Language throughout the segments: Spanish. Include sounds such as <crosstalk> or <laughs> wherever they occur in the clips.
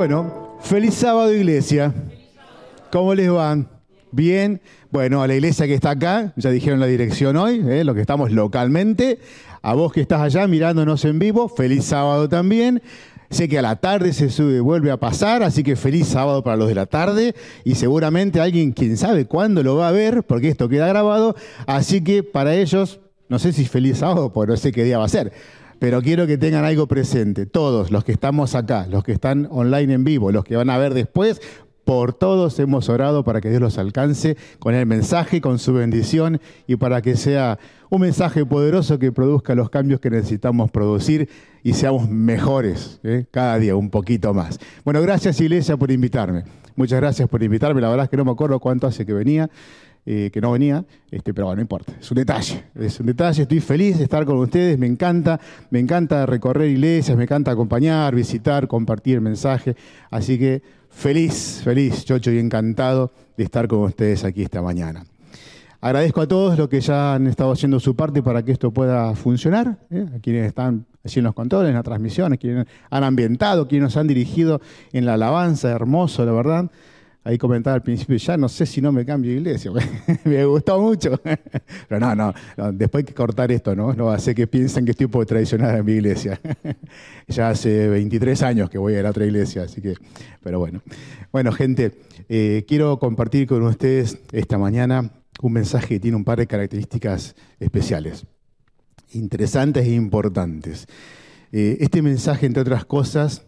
Bueno, feliz sábado iglesia. ¿Cómo les van? Bien. Bueno, a la iglesia que está acá, ya dijeron la dirección hoy, ¿eh? lo que estamos localmente. A vos que estás allá mirándonos en vivo, feliz sábado también. Sé que a la tarde se sube, vuelve a pasar, así que feliz sábado para los de la tarde y seguramente alguien, quién sabe cuándo lo va a ver, porque esto queda grabado. Así que para ellos, no sé si feliz sábado, porque no sé qué día va a ser, pero quiero que tengan algo presente. Todos los que estamos acá, los que están online en vivo, los que van a ver después, por todos hemos orado para que Dios los alcance con el mensaje, con su bendición y para que sea un mensaje poderoso que produzca los cambios que necesitamos producir y seamos mejores ¿eh? cada día un poquito más. Bueno, gracias Iglesia por invitarme. Muchas gracias por invitarme. La verdad es que no me acuerdo cuánto hace que venía. Eh, que no venía, este, pero bueno, no importa, es un detalle, es un detalle, estoy feliz de estar con ustedes, me encanta, me encanta recorrer iglesias, me encanta acompañar, visitar, compartir el mensaje, así que feliz, feliz, chocho y encantado de estar con ustedes aquí esta mañana. Agradezco a todos los que ya han estado haciendo su parte para que esto pueda funcionar, ¿eh? a quienes están haciendo los controles, en la transmisión, a quienes han ambientado, quienes nos han dirigido en la alabanza, hermoso, la verdad. Ahí comentaba al principio, ya no sé si no me cambio de iglesia. <laughs> me gustó mucho. <laughs> Pero no, no, después hay que cortar esto, ¿no? No hace que piensen que estoy poco tradicional en mi iglesia. <laughs> ya hace 23 años que voy a la otra iglesia, así que, pero bueno. Bueno, gente, eh, quiero compartir con ustedes esta mañana un mensaje que tiene un par de características especiales, interesantes e importantes. Eh, este mensaje, entre otras cosas,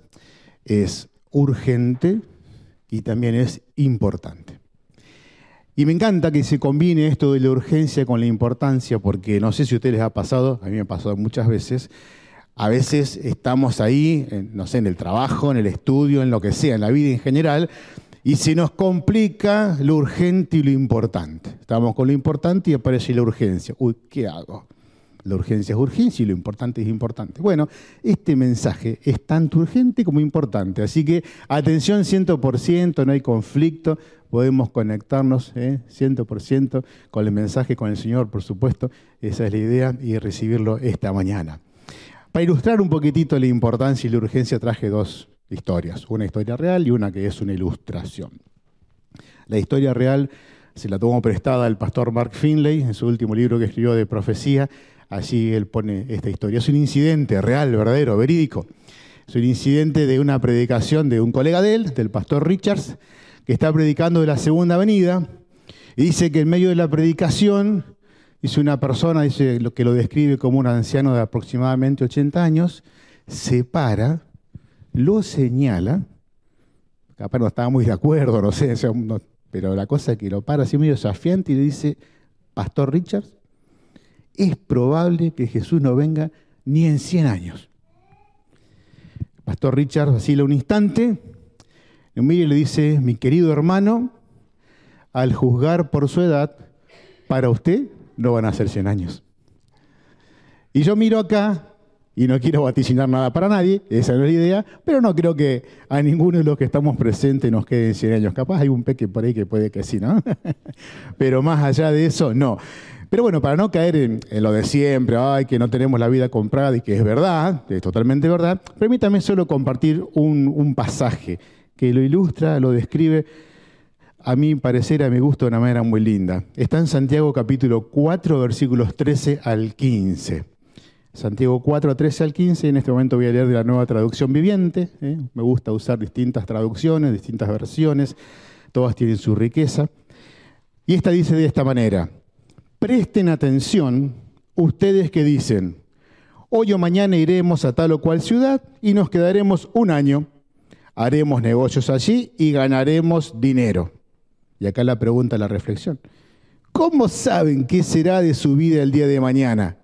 es urgente, y también es importante. Y me encanta que se combine esto de la urgencia con la importancia, porque no sé si a ustedes les ha pasado, a mí me ha pasado muchas veces, a veces estamos ahí, no sé, en el trabajo, en el estudio, en lo que sea, en la vida en general, y se nos complica lo urgente y lo importante. Estamos con lo importante y aparece la urgencia. Uy, ¿qué hago? La urgencia es urgencia y lo importante es importante. Bueno, este mensaje es tanto urgente como importante, así que atención 100%, no hay conflicto, podemos conectarnos ¿eh? 100% con el mensaje, con el Señor, por supuesto, esa es la idea y recibirlo esta mañana. Para ilustrar un poquitito la importancia y la urgencia traje dos historias, una historia real y una que es una ilustración. La historia real se la tomó prestada al pastor Mark Finlay en su último libro que escribió de profecía Allí él pone esta historia. Es un incidente real, verdadero, verídico. Es un incidente de una predicación de un colega de él, del pastor Richards, que está predicando de la segunda avenida. Y dice que en medio de la predicación, dice una persona, dice lo que lo describe como un anciano de aproximadamente 80 años, se para, lo señala, capaz no estaba muy de acuerdo, no sé, pero la cosa es que lo para así medio desafiante y le dice, Pastor Richards, es probable que Jesús no venga ni en 100 años. El pastor Richard vacila un instante, y le dice, mi querido hermano, al juzgar por su edad, para usted no van a ser 100 años. Y yo miro acá, y no quiero vaticinar nada para nadie, esa no es la idea, pero no creo que a ninguno de los que estamos presentes nos queden 100 años. Capaz hay un peque por ahí que puede que sí, ¿no? <laughs> pero más allá de eso, no. Pero bueno, para no caer en, lo de siempre, ay, que no tenemos la vida comprada y que es verdad, es totalmente verdad, permítame solo compartir un, pasaje que lo ilustra, lo describe, a mi parecer, a mi gusto, de una manera muy linda. Está en Santiago capítulo 4, versículos 13 al 15. Santiago 4, 13 al 15, en este momento voy a leer de la nueva traducción viviente. ¿eh? Me gusta usar distintas traducciones, distintas versiones, todas tienen su riqueza. Y esta dice de esta manera, Presten atención ustedes que dicen, hoy o mañana iremos a tal o cual ciudad y nos quedaremos un año, haremos negocios allí y ganaremos dinero. Y acá la pregunta, la reflexión. ¿Cómo saben qué será de su vida el día de mañana?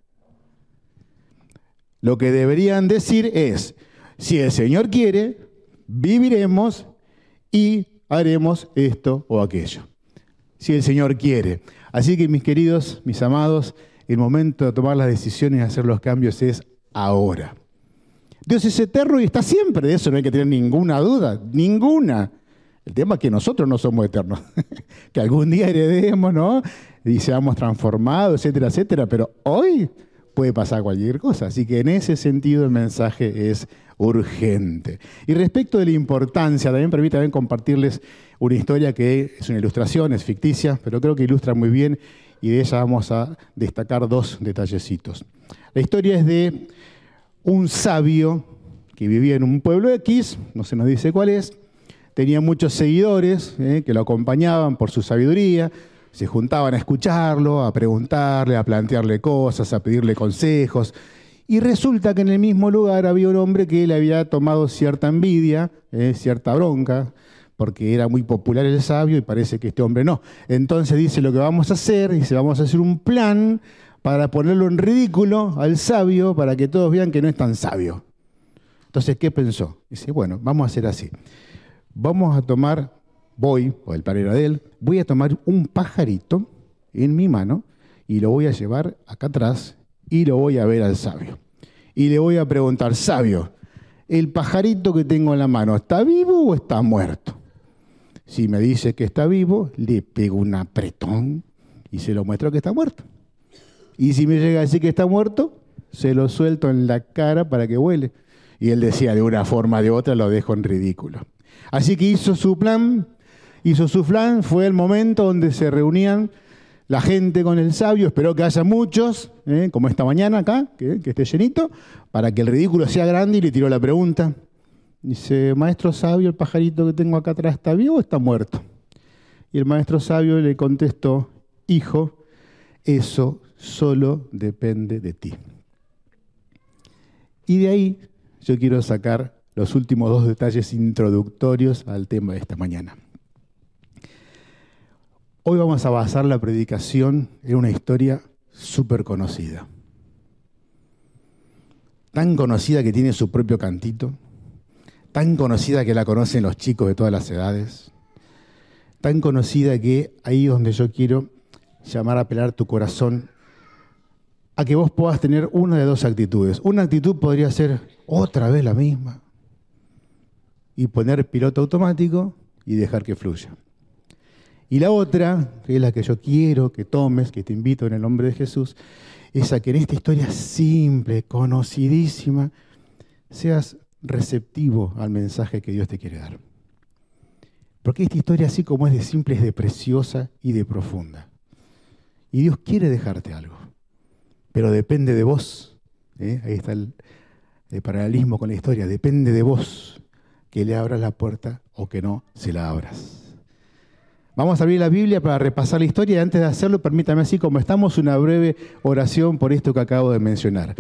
Lo que deberían decir es, si el Señor quiere, viviremos y haremos esto o aquello. Si el Señor quiere. Así que mis queridos, mis amados, el momento de tomar las decisiones y hacer los cambios es ahora. Dios es eterno y está siempre, de eso no hay que tener ninguna duda, ninguna. El tema es que nosotros no somos eternos, <laughs> que algún día heredemos, ¿no? Y seamos transformados, etcétera, etcétera, pero hoy puede pasar cualquier cosa. Así que en ese sentido el mensaje es urgente. Y respecto de la importancia, también permítanme compartirles una historia que es una ilustración, es ficticia, pero creo que ilustra muy bien y de ella vamos a destacar dos detallecitos. La historia es de un sabio que vivía en un pueblo X, no se nos dice cuál es, tenía muchos seguidores eh, que lo acompañaban por su sabiduría, se juntaban a escucharlo, a preguntarle, a plantearle cosas, a pedirle consejos. Y resulta que en el mismo lugar había un hombre que le había tomado cierta envidia, eh, cierta bronca, porque era muy popular el sabio y parece que este hombre no. Entonces dice lo que vamos a hacer, dice vamos a hacer un plan para ponerlo en ridículo al sabio para que todos vean que no es tan sabio. Entonces, ¿qué pensó? Dice, bueno, vamos a hacer así. Vamos a tomar voy, o el plan de él, voy a tomar un pajarito en mi mano y lo voy a llevar acá atrás y lo voy a ver al sabio. Y le voy a preguntar, sabio, ¿el pajarito que tengo en la mano está vivo o está muerto? Si me dice que está vivo, le pego un apretón y se lo muestro que está muerto. Y si me llega a decir que está muerto, se lo suelto en la cara para que vuele. Y él decía, de una forma o de otra lo dejo en ridículo. Así que hizo su plan, hizo su plan, fue el momento donde se reunían la gente con el sabio, esperó que haya muchos, ¿eh? como esta mañana acá, que, que, esté llenito, para que el ridículo sea grande y le tiró la pregunta. Dice, maestro sabio, el pajarito que tengo acá atrás está vivo o está muerto. Y el maestro sabio le contestó, hijo, eso solo depende de ti. Y de ahí yo quiero sacar los últimos dos detalles introductorios al tema de esta mañana. Hoy vamos a basar la predicación en una historia súper conocida. Tan conocida que tiene su propio cantito, tan conocida que la conocen los chicos de todas las edades, tan conocida que ahí donde yo quiero llamar a apelar tu corazón a que vos puedas tener una de dos actitudes. Una actitud podría ser otra vez la misma y poner piloto automático y dejar que fluya. Y la otra, que es la que yo quiero que tomes, que te invito en el nombre de Jesús, es a que en esta historia simple, conocidísima, seas receptivo al mensaje que Dios te quiere dar. Porque esta historia, así como es de simple, es de preciosa y de profunda. Y Dios quiere dejarte algo, pero depende de vos. ¿eh? Ahí está el, el paralelismo con la historia. Depende de vos que le abras la puerta o que no se la abras. Vamos a abrir la Biblia para repasar la historia y antes de hacerlo, permítame así como estamos, una breve oración por esto que acabo de mencionar.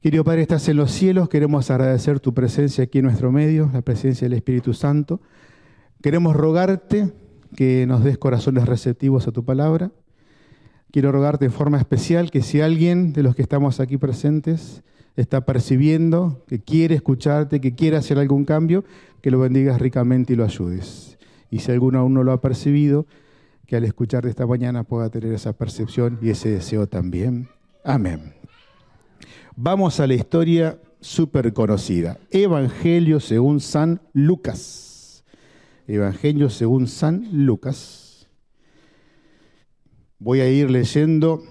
Querido Padre, estás en los cielos, queremos agradecer tu presencia aquí en nuestro medio, la presencia del Espíritu Santo. Queremos rogarte que nos des corazones receptivos a tu palabra. Quiero rogarte en forma especial que si alguien de los que estamos aquí presentes está percibiendo, que quiere escucharte, que quiere hacer algún cambio, que lo bendigas ricamente y lo ayudes y si alguno aún no lo ha percibido, que al escuchar de esta mañana pueda tener esa percepción y ese deseo también. Amén. Vamos a la historia súper conocida. Evangelio según San Lucas. Evangelio según San Lucas. Voy a ir leyendo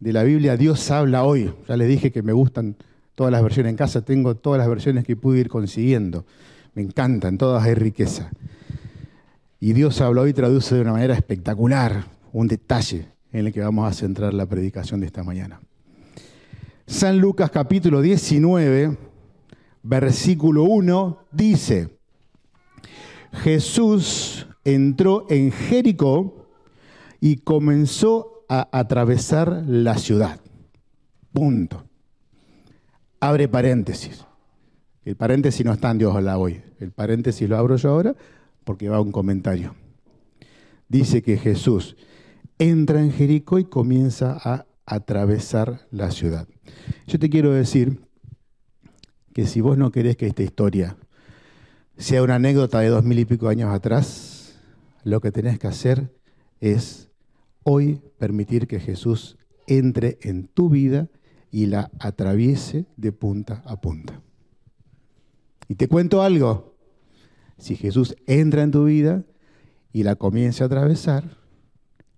de la Biblia Dios habla hoy. Ya les dije que me gustan todas las versiones en casa, tengo todas las versiones que pude ir consiguiendo. Me encantan, todas hay riqueza. Y Dios habla hoy y traduce de una manera espectacular un detalle en el que vamos a centrar la predicación de esta mañana. San Lucas capítulo 19, versículo 1 dice, Jesús entró en Jericó y comenzó a atravesar la ciudad. Punto. Abre paréntesis. El paréntesis no está en Dios hoy. El paréntesis lo abro yo ahora porque va un comentario. Dice que Jesús entra en Jericó y comienza a atravesar la ciudad. Yo te quiero decir que si vos no querés que esta historia sea una anécdota de dos mil y pico años atrás, lo que tenés que hacer es hoy permitir que Jesús entre en tu vida y la atraviese de punta a punta. Y te cuento algo, si Jesús entra en tu vida y la comienza a atravesar,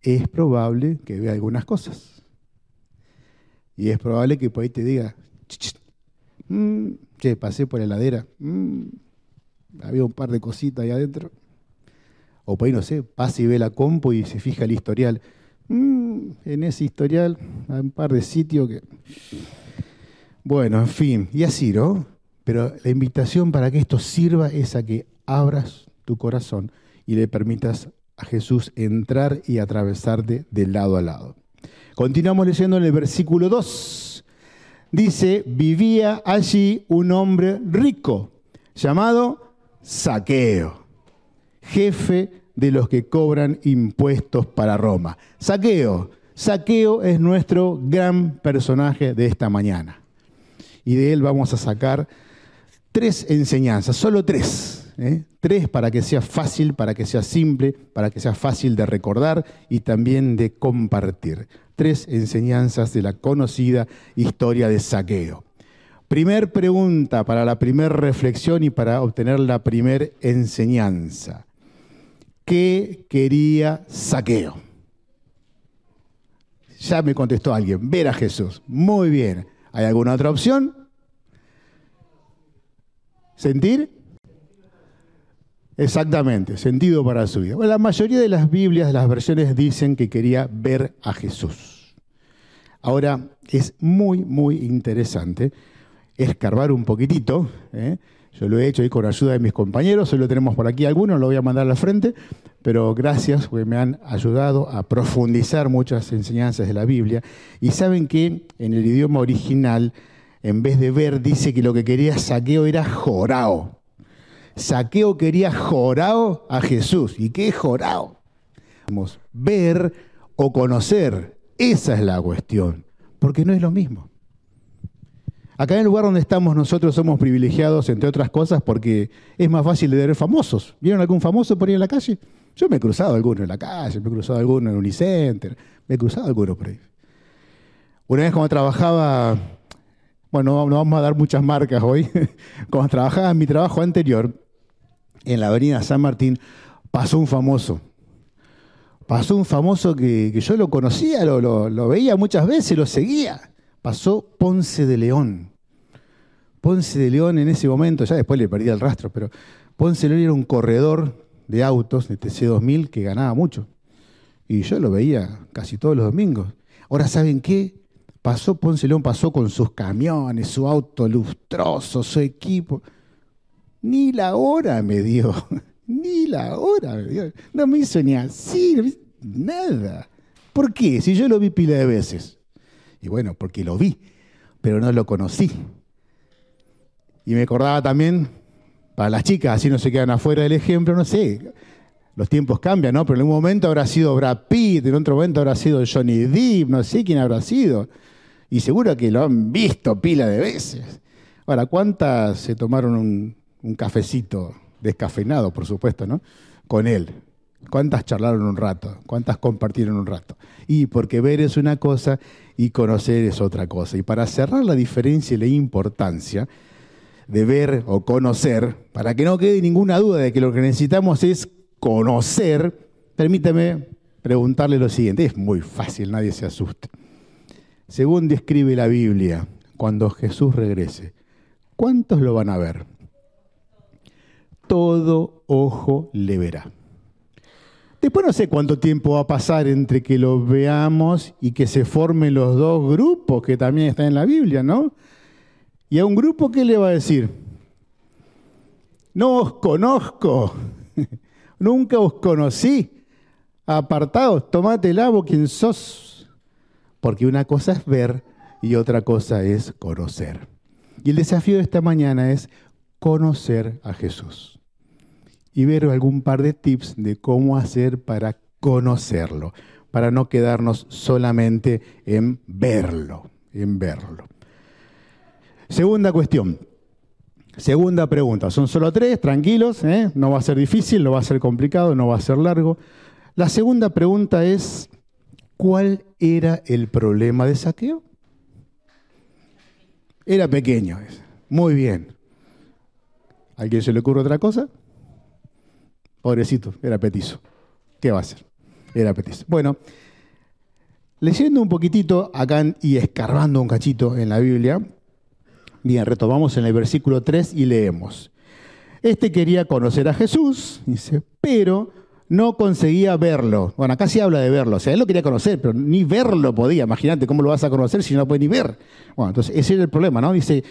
es probable que vea algunas cosas. Y es probable que por ahí te diga, mm, che, pasé por la heladera, mm, había un par de cositas ahí adentro. O por ahí, no sé, pasa y ve la compu y se fija el historial. Mm, en ese historial hay un par de sitios que... Bueno, en fin, y así, ¿no? Pero la invitación para que esto sirva es a que abras tu corazón y le permitas a Jesús entrar y atravesarte de lado a lado. Continuamos leyendo en el versículo 2. Dice, vivía allí un hombre rico llamado Saqueo, jefe de los que cobran impuestos para Roma. Saqueo, Saqueo es nuestro gran personaje de esta mañana. Y de él vamos a sacar tres enseñanzas, solo tres. ¿Eh? Tres para que sea fácil, para que sea simple, para que sea fácil de recordar y también de compartir. Tres enseñanzas de la conocida historia de saqueo. Primer pregunta para la primera reflexión y para obtener la primera enseñanza. ¿Qué quería saqueo? Ya me contestó alguien, ver a Jesús. Muy bien. ¿Hay alguna otra opción? ¿Sentir? Exactamente, sentido para su vida. la mayoría de las Biblias, las versiones, dicen que quería ver a Jesús. Ahora, es muy, muy interesante escarbar un poquitito. ¿eh? Yo lo he hecho ahí con ayuda de mis compañeros, hoy lo tenemos por aquí algunos, lo voy a mandar al frente, pero gracias porque me han ayudado a profundizar muchas enseñanzas de la Biblia. Y saben que en el idioma original, en vez de ver, dice que lo que quería Saqueo era jorao. Saqueo quería jorao a Jesús. ¿Y qué jorao? Vamos, ver o conocer. Esa es la cuestión. Porque no es lo mismo. Acá en el lugar donde estamos nosotros somos privilegiados, entre otras cosas, porque es más fácil de ver famosos. ¿Vieron algún famoso por ahí en la calle? Yo me he cruzado alguno en la calle, me he cruzado alguno en Unicenter, me he cruzado alguno por ahí. Una vez cuando trabajaba, bueno, no vamos a dar muchas marcas hoy, <laughs> cuando trabajaba en mi trabajo anterior, en la avenida San Martín, pasó un famoso. Pasó un famoso que, yo lo conocía, lo, lo, veía muchas veces, lo seguía. Pasó Ponce de León. Ponce de León en ese momento, ya después le perdí el rastro, pero Ponce de León era un corredor de autos de TC2000 que ganaba mucho. Y yo lo veía casi todos los domingos. Ahora, ¿saben qué? Pasó Ponce de León, pasó con sus camiones, su auto lustroso, su equipo. Ni la hora me dio. <laughs> Ni la hora me dio. No me hizo ni así, nada. ¿Por qué? Si yo lo vi pila de veces. Y bueno, porque lo vi, pero no lo conocí. Y me acordaba también, para las chicas, así no se quedan afuera del ejemplo, no sé, los tiempos cambian, ¿no? Pero en un momento habrá sido Brad Pitt, en otro momento habrá sido Johnny Depp, no sé quién habrá sido. Y seguro que lo han visto pila de veces. Ahora, ¿cuántas se tomaron un, un cafecito descafeinado, por supuesto, ¿no? Con él. ¿Cuántas charlaron un rato? ¿Cuántas compartieron un rato? Y porque ver es una cosa y conocer es otra cosa. Y para cerrar la diferencia y la importancia de ver o conocer, para que no quede ninguna duda de que lo que necesitamos es conocer, permítame preguntarle lo siguiente. Es muy fácil, nadie se asuste. Según describe la Biblia, cuando Jesús regrese, ¿cuántos lo van a ver? Todo ojo le verá. Después no sé cuánto tiempo va a pasar entre que lo veamos y que se formen los dos grupos que también están en la Biblia, ¿no? Y a un grupo, ¿qué le va a decir? No os conozco, <laughs> nunca os conocí. Apartados, tomate el agua, quien sos. Porque una cosa es ver y otra cosa es conocer. Y el desafío de esta mañana es conocer a Jesús y ver algún par de tips de cómo hacer para conocerlo, para no quedarnos solamente en verlo, en verlo. Segunda cuestión, segunda pregunta, son solo tres, tranquilos, ¿eh? no va a ser difícil, no va a ser complicado, no va a ser largo. La segunda pregunta es, ¿cuál era el problema de saqueo? Era pequeño, muy bien. ¿Alguien se le ocurre otra cosa? Pobrecito, era petizo. ¿Qué va a hacer? Era petizo. Bueno, Leyendo un poquitito acá y escarbando un cachito en la Biblia, bien, retomamos en el versículo 3 y leemos. Este quería conocer a Jesús, dice, pero no conseguía verlo. Bueno, acá sí habla de verlo. O sea, él lo quería conocer, pero ni verlo podía. Imagínate cómo lo vas a conocer si no lo puede ni ver. Bueno, entonces ese era el problema, ¿no? Dice,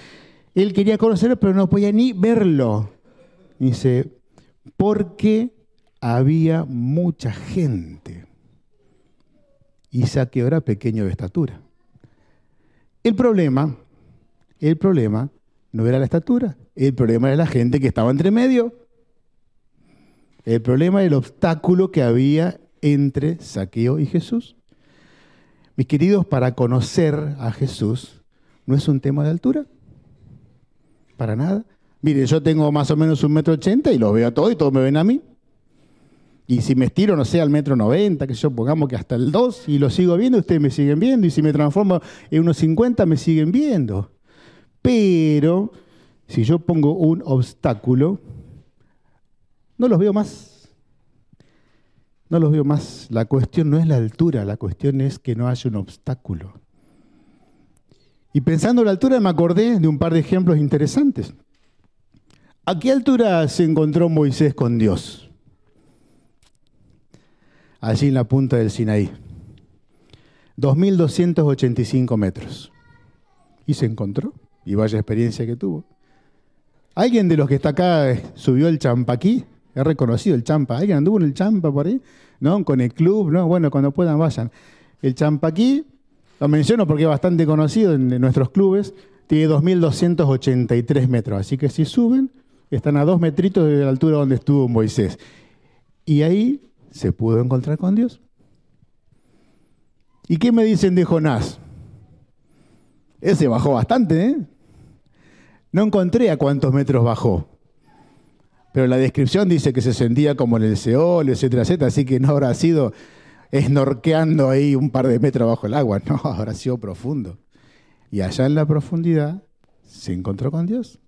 él quería conocerlo, pero no podía ni verlo. Dice, porque había mucha gente. Y Saqueo era pequeño de estatura. El problema, el problema no era la estatura, el problema era la gente que estaba entre medio. El problema era el obstáculo que había entre Saqueo y Jesús. Mis queridos, para conocer a Jesús no es un tema de altura. Para nada. Mire, yo tengo más o menos un metro ochenta y los veo a todos y todos me ven a mí. Y si me estiro, no sé, al metro noventa, que yo pongamos que hasta el dos, y lo sigo viendo, ustedes me siguen viendo. Y si me transformo en unos cincuenta, me siguen viendo. Pero si yo pongo un obstáculo, no los veo más. No los veo más. La cuestión no es la altura, la cuestión es que no haya un obstáculo. Y pensando en la altura me acordé de un par de ejemplos interesantes. ¿A qué altura se encontró Moisés con Dios? Allí en la punta del Sinaí. 2.285 metros. Y se encontró. Y vaya experiencia que tuvo. ¿Alguien de los que está acá eh, subió el champaquí? He reconocido el champa. ¿Alguien anduvo en el champa por ahí? ¿No? Con el club, ¿no? Bueno, cuando puedan vayan. El champaquí, lo menciono porque es bastante conocido en nuestros clubes, tiene 2.283 metros. Así que si suben, están a dos metritos de la altura donde estuvo Moisés. Y ahí se pudo encontrar con Dios. ¿Y qué me dicen de Jonás? Ese bajó bastante, ¿eh? No encontré a cuántos metros bajó. Pero la descripción dice que se sentía como en el Seol, etcétera, etcétera, así que no habrá sido esnorqueando ahí un par de metros bajo el agua, <laughs> no, habrá sido profundo. Y allá en la profundidad se encontró con Dios.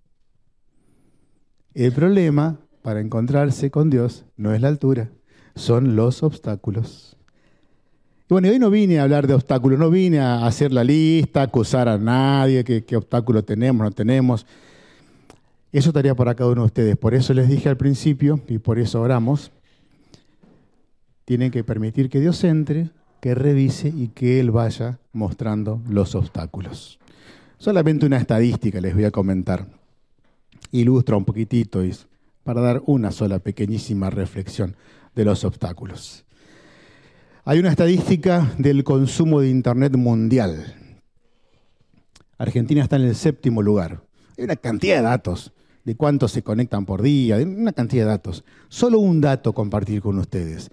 El problema para encontrarse con Dios no es la altura, son los obstáculos. Y bueno, hoy no vine a hablar de obstáculos, no vine a hacer la lista, acusar a nadie, qué, qué obstáculos tenemos, no tenemos. Eso estaría para cada uno de ustedes. Por eso les dije al principio, y por eso oramos, tienen que permitir que Dios entre, que revise y que Él vaya mostrando los obstáculos. Solamente una estadística les voy a comentar ilustra un poquitito y para dar una sola pequeñísima reflexión de los obstáculos. Hay una estadística del consumo de Internet mundial. Argentina está en el séptimo lugar. Hay una cantidad de datos de cuántos se conectan por día, una cantidad de datos. Solo un dato compartir con ustedes.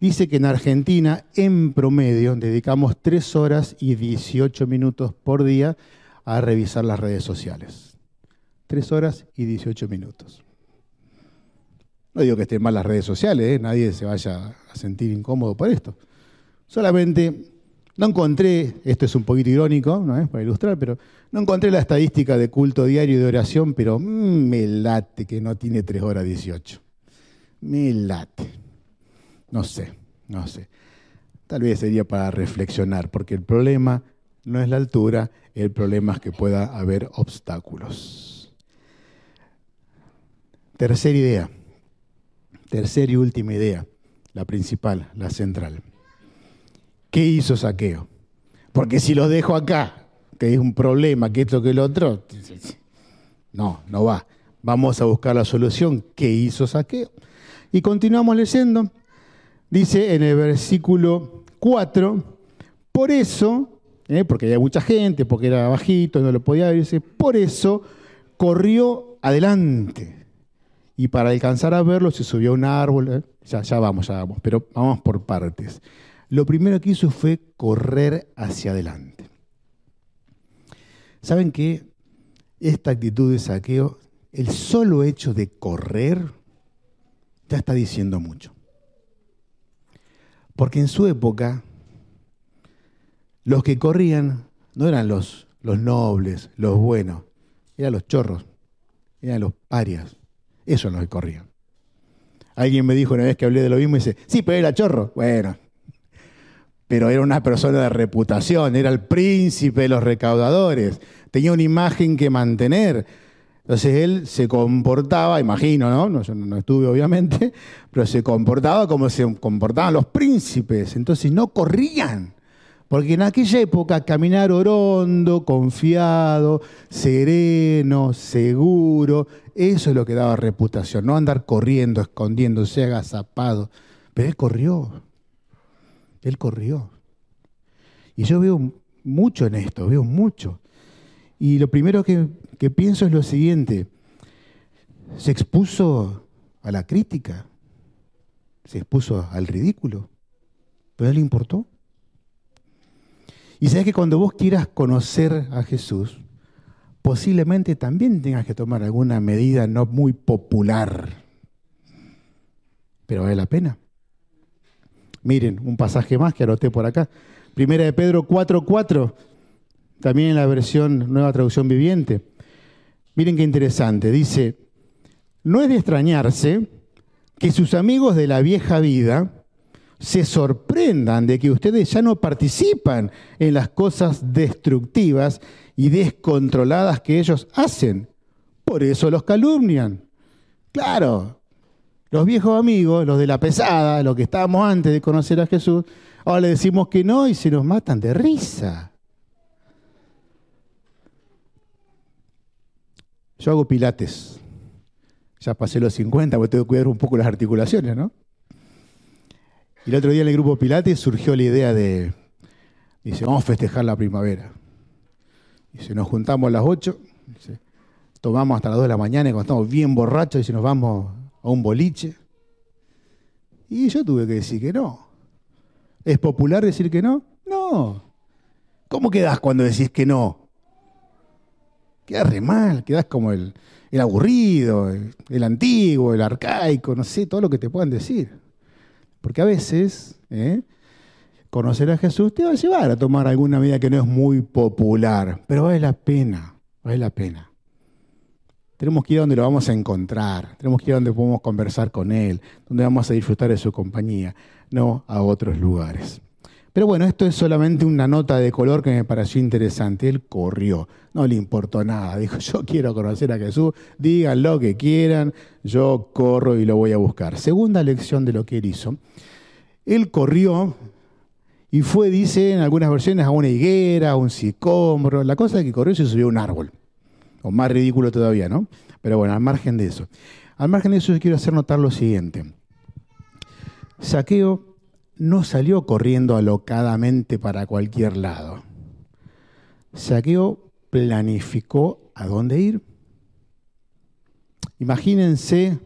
Dice que en Argentina, en promedio, dedicamos 3 horas y 18 minutos por día a revisar las redes sociales. Tres horas y 18 minutos. No digo que estén mal las redes sociales, ¿eh? nadie se vaya a sentir incómodo por esto. Solamente no encontré, esto es un poquito irónico, ¿no es? para ilustrar, pero no encontré la estadística de culto diario y de oración, pero mm, me late que no tiene tres horas 18. Me late. No sé, no sé. Tal vez sería para reflexionar, porque el problema no es la altura, el problema es que pueda haber obstáculos. Tercera idea, tercera y última idea, la principal, la central. ¿Qué hizo Saqueo? Porque si lo dejo acá, que es un problema, que esto, que el otro, no, no va. Vamos a buscar la solución. ¿Qué hizo Saqueo? Y continuamos leyendo. Dice en el versículo 4, por eso, eh, porque había mucha gente, porque era bajito, no lo podía ver, por eso corrió adelante y para alcanzar a verlo se subió a un árbol. ¿eh? Ya, ya vamos, ya vamos, pero vamos por partes. Lo primero que hizo fue correr hacia adelante. ¿Saben qué? Esta actitud de saqueo, el solo hecho de correr, ya está diciendo mucho. Porque en su época, los que corrían no eran los, los nobles, los buenos, eran los chorros, eran los parias, eso no lo que corrían. Alguien me dijo una vez que hablé de lo mismo y dice, sí, pero era chorro. Bueno, pero era una persona de reputación, era el príncipe de los recaudadores, tenía una imagen que mantener. Entonces él se comportaba, imagino, ¿no? no yo no estuve obviamente, <laughs> pero se comportaba como se comportaban los príncipes. Entonces no corrían. Porque en aquella época caminar orondo, confiado, sereno, seguro, eso es lo que daba reputación, no andar corriendo, escondiéndose, agazapado. Pero él corrió, él corrió. Y yo veo mucho en esto, veo mucho. Y lo primero que, que pienso es lo siguiente, se expuso a la crítica, se expuso al ridículo, pero él le importó. Y sabes que cuando vos quieras conocer a Jesús, posiblemente también tengas que tomar alguna medida no muy popular, pero vale la pena. Miren, un pasaje más que anoté por acá. Primera de Pedro 4.4, también en la versión Nueva Traducción Viviente. Miren qué interesante, dice, no es de extrañarse que sus amigos de la vieja vida, se sorprendan de que ustedes ya no participan en las cosas destructivas y descontroladas que ellos hacen. Por eso los calumnian. Claro, los viejos amigos, los de la pesada, los que estábamos antes de conocer a Jesús, ahora le decimos que no y se nos matan de risa. Yo hago pilates. Ya pasé los 50, porque tengo que cuidar un poco las articulaciones, ¿no? Y el otro día en el grupo Pilates surgió la idea de, dice, vamos a festejar la primavera. Dice, nos juntamos a las 8, tomamos hasta las 2 de la mañana y cuando estamos bien borrachos y nos vamos a un boliche. Y yo tuve que decir que no. ¿Es popular decir que no? No. ¿Cómo quedás cuando decís que no? Quedás re mal, quedás como el, el aburrido, el, el antiguo, el arcaico, no sé, todo lo que te puedan decir. Porque a veces ¿eh? conocer a Jesús te va a llevar a tomar alguna medida que no es muy popular, pero vale la pena, vale la pena. Tenemos que ir a donde lo vamos a encontrar, tenemos que ir a donde podemos conversar con Él, donde vamos a disfrutar de su compañía, no a otros lugares. Pero bueno, esto es solamente una nota de color que me pareció interesante. Él corrió, no le importó nada. <laughs> Dijo, yo quiero conocer a Jesús, digan lo que quieran, yo corro y lo voy a buscar. Segunda lección de lo que él hizo. Él corrió y fue, dice en algunas versiones, a una higuera, a un sicómoro. La cosa es que corrió y se subió a un árbol. O más ridículo todavía, ¿no? Pero bueno, al margen de eso. Al margen de eso, yo quiero hacer notar lo siguiente. Saqueo no salió corriendo alocadamente para cualquier lado. Saqueo planificó a dónde ir. Imagínense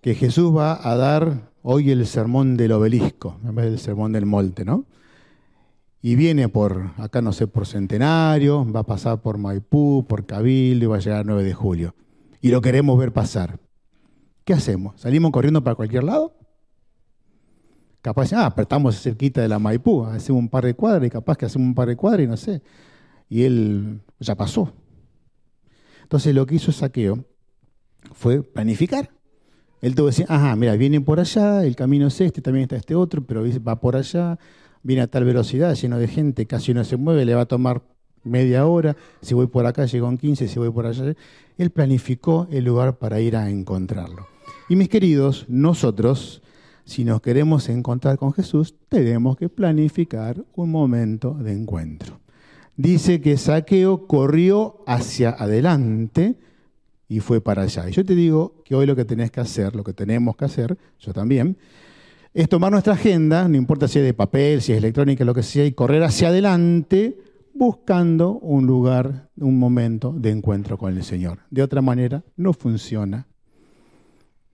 que Jesús va a dar hoy el sermón del obelisco, en vez del sermón del monte, ¿no? Y viene por, acá no sé, por Centenario, va a pasar por Maipú, por Cabildo y va a llegar el 9 de julio. Y lo queremos ver pasar. ¿Qué hacemos? ¿Salimos corriendo para cualquier lado? Capaz, ah, pero estamos cerquita de la Maipú, hacemos un par de cuadras y capaz que hacemos un par de cuadras y no sé. Y él ya pasó. Entonces lo que hizo Saqueo fue planificar. Él tuvo que decir, ajá, mira, viene por allá, el camino es este, también está este otro, pero va por allá, viene a tal velocidad, lleno de gente, casi no se mueve, le va a tomar media hora, si voy por acá llego en 15, si voy por allá. Él planificó el lugar para ir a encontrarlo. Y mis queridos, nosotros si nos queremos encontrar con Jesús, tenemos que planificar un momento de encuentro. Dice que Saqueo corrió hacia adelante y fue para allá. Y yo te digo que hoy lo que tenés que hacer, lo que tenemos que hacer, yo también, es tomar nuestra agenda, no importa si es de papel, si es electrónica, lo que sea, y correr hacia adelante buscando un lugar, un momento de encuentro con el Señor. De otra manera, no funciona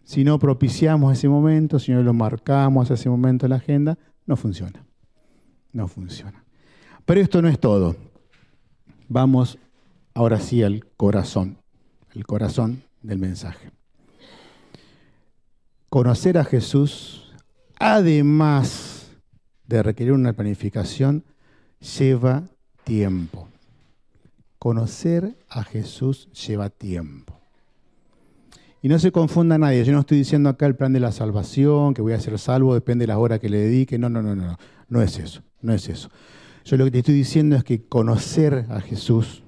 si no propiciamos ese momento, si no lo marcamos ese momento en la agenda, no funciona. No funciona. Pero esto no es todo. Vamos ahora sí al corazón, el corazón del mensaje. Conocer a Jesús, además de requerir una planificación, lleva tiempo. Conocer a Jesús lleva tiempo. Y no se confunda nadie, yo no estoy diciendo acá el plan de la salvación, que voy a ser salvo, depende de la hora que le dedique. No, no, no, no, no, no es eso, no es eso. Yo lo que te estoy diciendo es que conocer a Jesús,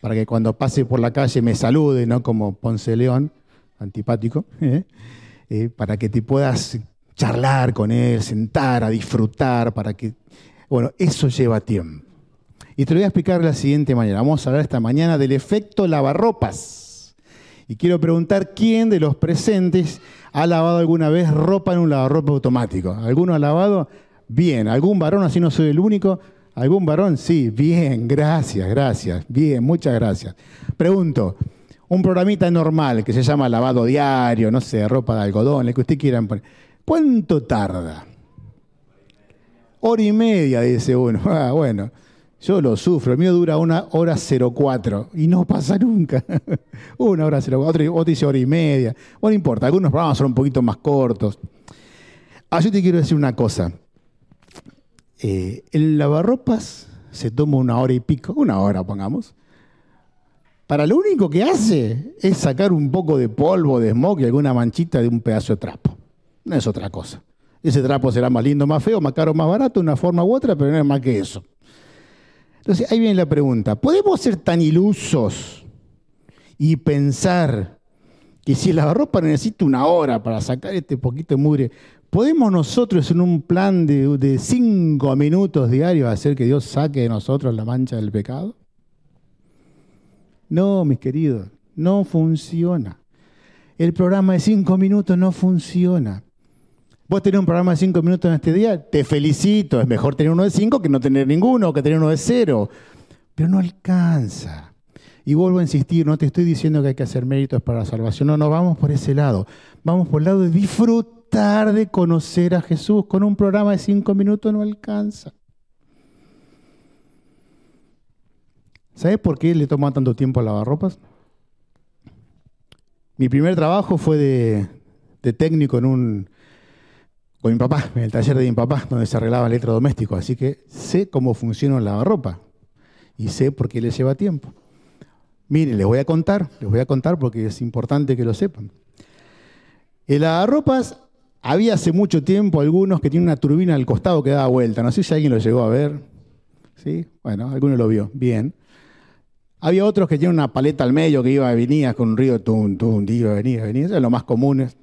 para que cuando pase por la calle me salude, no como Ponce León, antipático, <laughs> ¿eh? Eh, para que te puedas charlar con él, sentar, a disfrutar, para que... Bueno, eso lleva tiempo. Y te lo voy a explicar de la siguiente manera. Vamos a hablar esta mañana del efecto lavarropas. Y quiero preguntar quién de los presentes ha lavado alguna vez ropa en un lavarropa automático. ¿Alguno ha lavado? Bien. ¿Algún varón, así no soy el único? ¿Algún varón? Sí, bien, gracias, gracias. Bien, muchas gracias. Pregunto, un programita normal que se llama lavado diario, no sé, ropa de algodón, el que usted quiera poner. ¿Cuánto tarda? Hora y media, dice uno. <laughs> Ah, bueno, yo lo sufro. El mío dura una hora 04 y no pasa nunca. <laughs> una hora 04, otro, otro dice hora y media. Bueno, no importa, algunos programas son un poquito más cortos. Ah, yo te quiero decir una cosa. Eh, el lavarropas se toma una hora y pico, una hora pongamos, para lo único que hace es sacar un poco de polvo, de smog y alguna manchita de un pedazo de trapo. No es otra cosa. Ese trapo será más lindo, más feo, más caro, más barato, una forma u otra, pero no es más que eso. Entonces ahí viene la pregunta, ¿podemos ser tan ilusos y pensar que si el lavarropa necesita una hora para sacar este poquito de mugre, ¿podemos nosotros en un plan de, de cinco minutos diarios hacer que Dios saque de nosotros la mancha del pecado? No, mis queridos, no funciona. El programa de cinco minutos no funciona. Vos tenés un programa de cinco minutos en este día, te felicito, es mejor tener uno de cinco que no tener ninguno, que tener uno de cero. Pero no alcanza. Y vuelvo a insistir, no te estoy diciendo que hay que hacer méritos para la salvación, no, no, vamos por ese lado. Vamos por el lado de disfrutar de conocer a Jesús. Con un programa de cinco minutos no alcanza. ¿Sabes por qué le tomó tanto tiempo a lavarropas? Mi primer trabajo fue de, técnico en un, mi papá, en el taller de mi papá, donde se arreglaba electrodoméstico. Así que sé cómo funciona el lavarropa y sé por qué le lleva tiempo. Miren, les voy a contar, les voy a contar porque es importante que lo sepan. El lavarropas había hace mucho tiempo algunos que tienen una turbina al costado que daba vuelta. No sé si alguien lo llegó a ver. ¿Sí? Bueno, alguno lo vio. Bien. Había otros que tienen una paleta al medio que iba y venía con un río, tum, tum, iba, venía, venía. Eso es lo más comunes.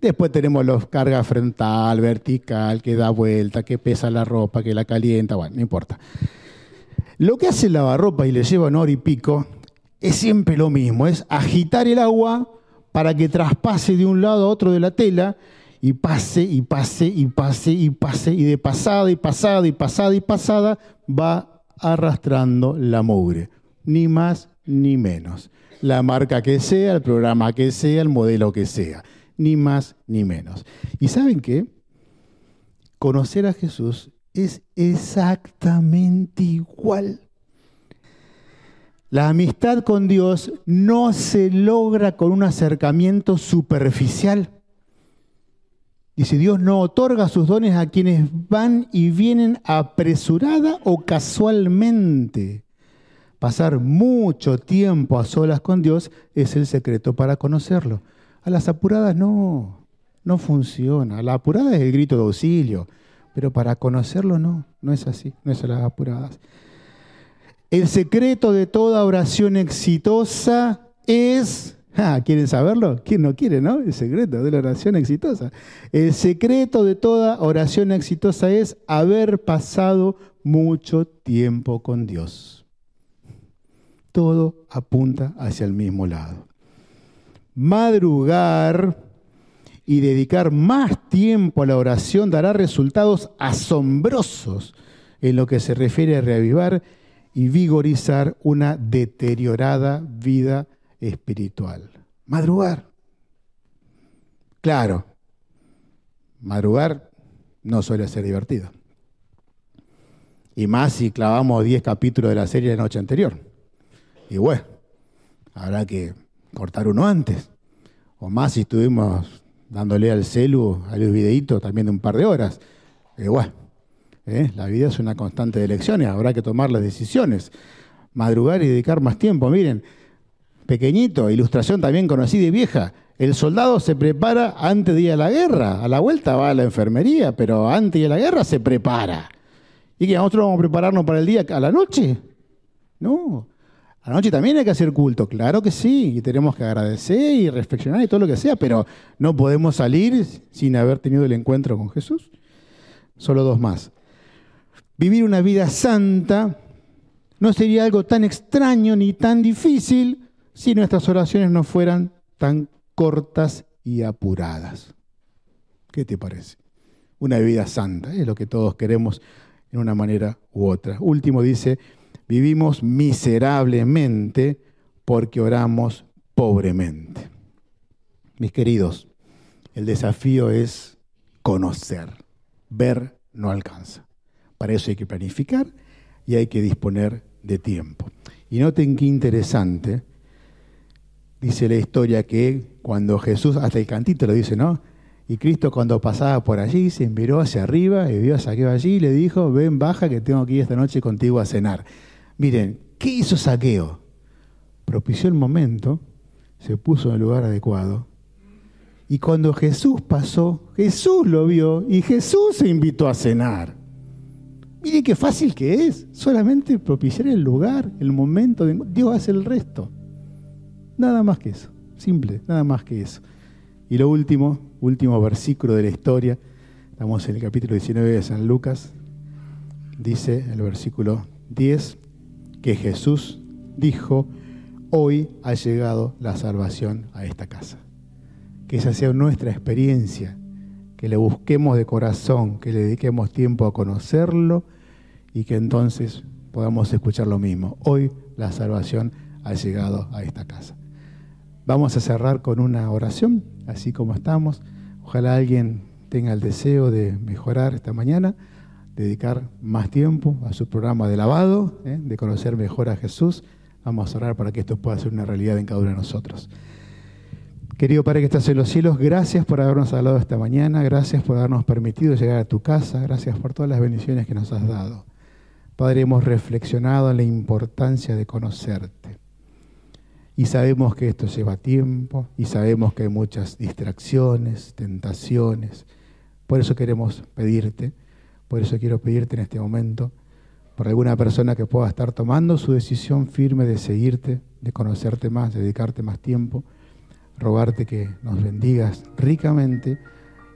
Después tenemos los carga frontal, vertical, que da vuelta, que pesa la ropa, que la calienta, bueno, no importa. Lo que hace el lavarropa y le lleva un hora y pico es siempre lo mismo, es agitar el agua para que traspase de un lado a otro de la tela y pase y pase y pase y pase y de pasada y pasada y pasada y pasada va arrastrando la mugre ni más ni menos. La marca que sea, el programa que sea, el modelo que sea, ni más ni menos. ¿Y saben qué? Conocer a Jesús es exactamente igual. La amistad con Dios no se logra con un acercamiento superficial. Y si Dios no otorga sus dones a quienes van y vienen apresurada o casualmente. Pasar mucho tiempo a solas con Dios es el secreto para conocerlo. A las apuradas no, no funciona. La apurada es el grito de auxilio, pero para conocerlo no, no es así, no es a las apuradas. El secreto de toda oración exitosa es, <laughs> ah, ¿quieren saberlo? ¿Quién no quiere, no? El secreto de la oración exitosa. El secreto de toda oración exitosa es haber pasado mucho tiempo con Dios todo apunta hacia el mismo lado. Madrugar y dedicar más tiempo a la oración dará resultados asombrosos en lo que se refiere a reavivar y vigorizar una deteriorada vida espiritual. Madrugar. Claro, madrugar no suele ser divertido. Y más si clavamos 10 capítulos de la serie de noche anterior. Y bueno, habrá que cortar uno antes. O más si estuvimos dándole al celu, a los videitos también de un par de horas. ¿eh? la vida es una constante de elecciones, habrá que tomar las decisiones. Madrugar y dedicar más tiempo. Miren, pequeñito, ilustración también conocida y vieja. El soldado se prepara antes de ir a la guerra. A la vuelta va a la enfermería, pero antes de ir a la guerra se prepara. ¿Y que nosotros vamos a prepararnos para el día a la noche? No. A la noche también hay que hacer culto, claro que sí, y tenemos que agradecer y reflexionar y todo lo que sea, pero no podemos salir sin haber tenido el encuentro con Jesús. Solo dos más. Vivir una vida santa no sería algo tan extraño ni tan difícil si nuestras oraciones no fueran tan cortas y apuradas. ¿Qué te parece? Una vida santa, es lo que todos queremos en una manera u otra. Último dice, vivimos miserablemente porque oramos pobremente. Mis queridos, el desafío es conocer. Ver no alcanza. Para eso hay que planificar y hay que disponer de tiempo. Y noten qué interesante, dice la historia que cuando Jesús, hasta el cantito lo dice, ¿no? Y Cristo cuando pasaba por allí se miró hacia arriba y vio a Saqueo allí y le dijo, ven, baja que tengo que ir esta noche contigo a cenar. Miren, ¿qué hizo Saqueo? Propició el momento, se puso en el lugar adecuado. Y cuando Jesús pasó, Jesús lo vio y Jesús se invitó a cenar. Miren qué fácil que es. Solamente propiciar el lugar, el momento. De... Dios hace el resto. Nada más que eso. Simple, nada más que eso. Y lo último, último versículo de la historia. Estamos en el capítulo 19 de San Lucas. Dice el versículo 10 que Jesús dijo, hoy ha llegado la salvación a esta casa. Que esa sea nuestra experiencia, que le busquemos de corazón, que le dediquemos tiempo a conocerlo y que entonces podamos escuchar lo mismo. Hoy la salvación ha llegado a esta casa. Vamos a cerrar con una oración, así como estamos. Ojalá alguien tenga el deseo de mejorar esta mañana dedicar más tiempo a su programa de lavado, ¿eh? de conocer mejor a Jesús. Vamos a orar para que esto pueda ser una realidad en cada uno de nosotros. Querido Padre que estás en los cielos, gracias por habernos hablado esta mañana, gracias por habernos permitido llegar a tu casa, gracias por todas las bendiciones que nos has dado. Padre, hemos reflexionado en la importancia de conocerte. Y sabemos que esto lleva tiempo y sabemos que hay muchas distracciones, tentaciones. Por eso queremos pedirte por eso quiero pedirte en este momento, por alguna persona que pueda estar tomando su decisión firme de seguirte, de conocerte más, de dedicarte más tiempo, rogarte que nos bendigas ricamente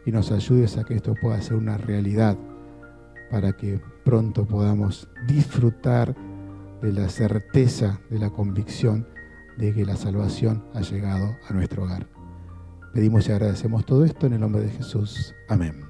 y nos ayudes a que esto pueda ser una realidad para que pronto podamos disfrutar de la certeza, de la convicción de que la salvación ha llegado a nuestro hogar. Pedimos y agradecemos todo esto en el nombre de Jesús. Amén.